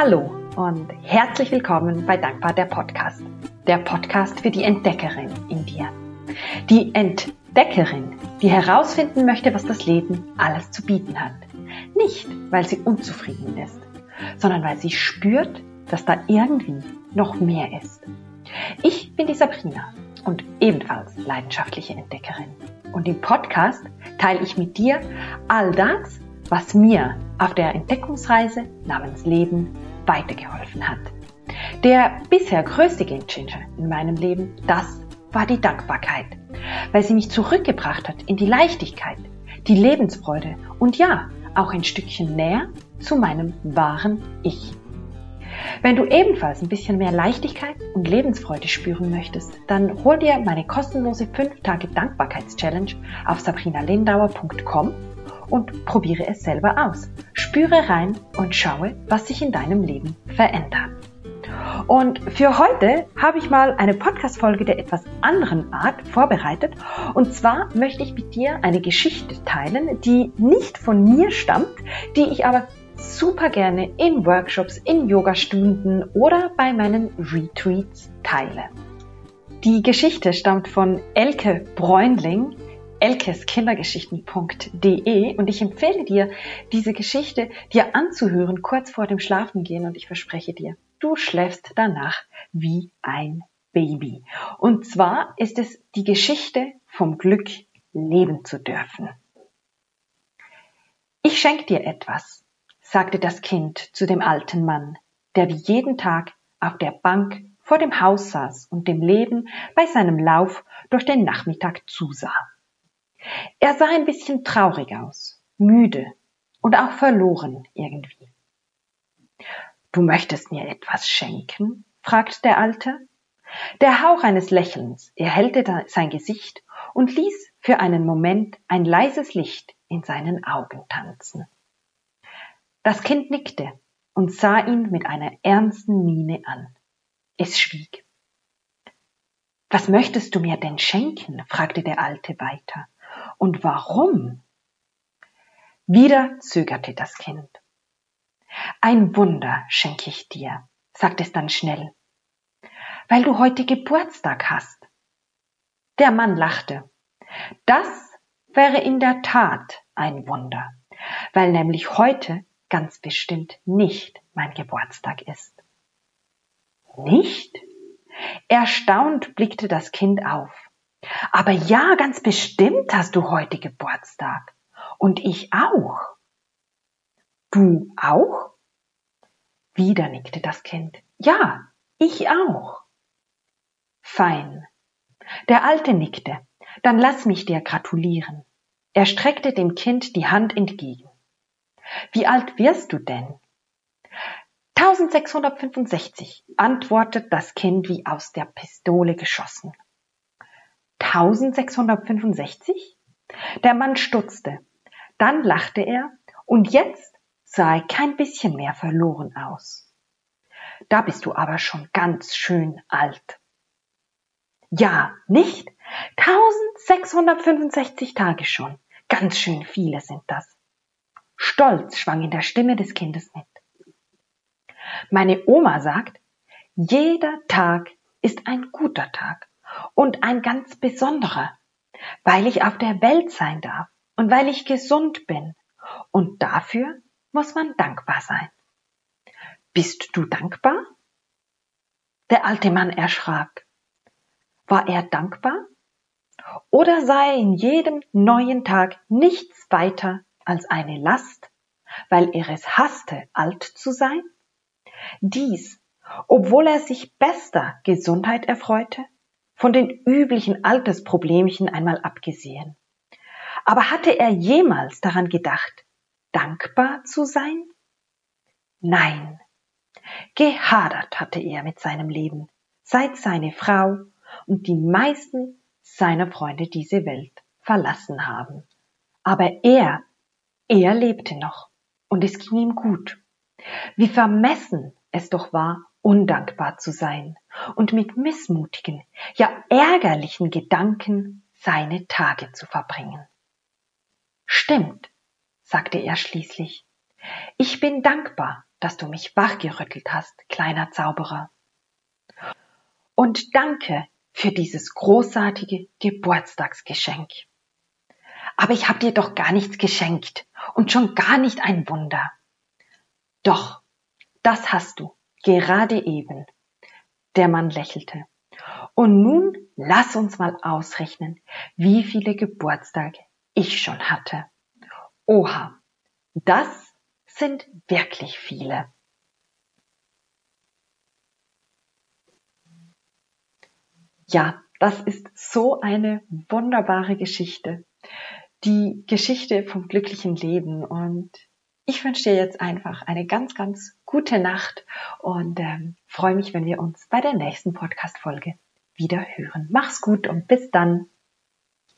Hallo und herzlich willkommen bei Dankbar der Podcast. Der Podcast für die Entdeckerin in dir. Die Entdeckerin, die herausfinden möchte, was das Leben alles zu bieten hat. Nicht, weil sie unzufrieden ist, sondern weil sie spürt, dass da irgendwie noch mehr ist. Ich bin die Sabrina und ebenfalls leidenschaftliche Entdeckerin. Und im Podcast teile ich mit dir all das, was mir auf der Entdeckungsreise namens Leben weitergeholfen hat. Der bisher größte Gamechanger in meinem Leben, das war die Dankbarkeit, weil sie mich zurückgebracht hat in die Leichtigkeit, die Lebensfreude und ja, auch ein Stückchen näher zu meinem wahren Ich. Wenn du ebenfalls ein bisschen mehr Leichtigkeit und Lebensfreude spüren möchtest, dann hol dir meine kostenlose 5 Tage Dankbarkeitschallenge auf sabrinalindauer.com und probiere es selber aus. Spüre rein und schaue, was sich in deinem Leben verändert. Und für heute habe ich mal eine Podcast-Folge der etwas anderen Art vorbereitet. Und zwar möchte ich mit dir eine Geschichte teilen, die nicht von mir stammt, die ich aber super gerne in Workshops, in Yogastunden oder bei meinen Retreats teile. Die Geschichte stammt von Elke Bräunling, elkeskindergeschichten.de und ich empfehle dir, diese Geschichte dir anzuhören kurz vor dem Schlafengehen und ich verspreche dir, du schläfst danach wie ein Baby. Und zwar ist es die Geschichte vom Glück, leben zu dürfen. Ich schenke dir etwas, sagte das Kind zu dem alten Mann, der wie jeden Tag auf der Bank vor dem Haus saß und dem Leben bei seinem Lauf durch den Nachmittag zusah. Er sah ein bisschen traurig aus, müde und auch verloren irgendwie. Du möchtest mir etwas schenken? fragte der Alte. Der Hauch eines Lächelns erhellte sein Gesicht und ließ für einen Moment ein leises Licht in seinen Augen tanzen. Das Kind nickte und sah ihn mit einer ernsten Miene an. Es schwieg. Was möchtest du mir denn schenken? fragte der Alte weiter. Und warum? Wieder zögerte das Kind. Ein Wunder schenke ich dir, sagte es dann schnell, weil du heute Geburtstag hast. Der Mann lachte. Das wäre in der Tat ein Wunder, weil nämlich heute ganz bestimmt nicht mein Geburtstag ist. Nicht? Erstaunt blickte das Kind auf. Aber ja, ganz bestimmt hast du heute Geburtstag. Und ich auch. Du auch? Wieder nickte das Kind. Ja, ich auch. Fein. Der Alte nickte. Dann lass mich dir gratulieren. Er streckte dem Kind die Hand entgegen. Wie alt wirst du denn? 1665, antwortet das Kind wie aus der Pistole geschossen. 1665? Der Mann stutzte. Dann lachte er und jetzt sah er kein bisschen mehr verloren aus. Da bist du aber schon ganz schön alt. Ja, nicht? 1665 Tage schon. Ganz schön viele sind das. Stolz schwang in der Stimme des Kindes mit. Meine Oma sagt, jeder Tag ist ein guter Tag und ein ganz besonderer, weil ich auf der Welt sein darf und weil ich gesund bin. Und dafür muss man dankbar sein. Bist du dankbar? Der alte Mann erschrak. War er dankbar? Oder sah er in jedem neuen Tag nichts weiter als eine Last, weil er es hasste, alt zu sein? Dies, obwohl er sich bester Gesundheit erfreute von den üblichen Altersproblemchen einmal abgesehen. Aber hatte er jemals daran gedacht, dankbar zu sein? Nein. Gehadert hatte er mit seinem Leben, seit seine Frau und die meisten seiner Freunde diese Welt verlassen haben. Aber er, er lebte noch und es ging ihm gut. Wie vermessen es doch war, undankbar zu sein und mit missmutigen, ja ärgerlichen Gedanken seine Tage zu verbringen. Stimmt, sagte er schließlich. Ich bin dankbar, dass du mich wachgerüttelt hast, kleiner Zauberer. Und danke für dieses großartige Geburtstagsgeschenk. Aber ich habe dir doch gar nichts geschenkt und schon gar nicht ein Wunder. Doch, das hast du, gerade eben. Der Mann lächelte. Und nun lass uns mal ausrechnen, wie viele Geburtstage ich schon hatte. Oha, das sind wirklich viele. Ja, das ist so eine wunderbare Geschichte. Die Geschichte vom glücklichen Leben. Und ich wünsche dir jetzt einfach eine ganz, ganz gute Nacht und ähm, freue mich, wenn wir uns bei der nächsten Podcast-Folge wieder hören. Mach's gut und bis dann.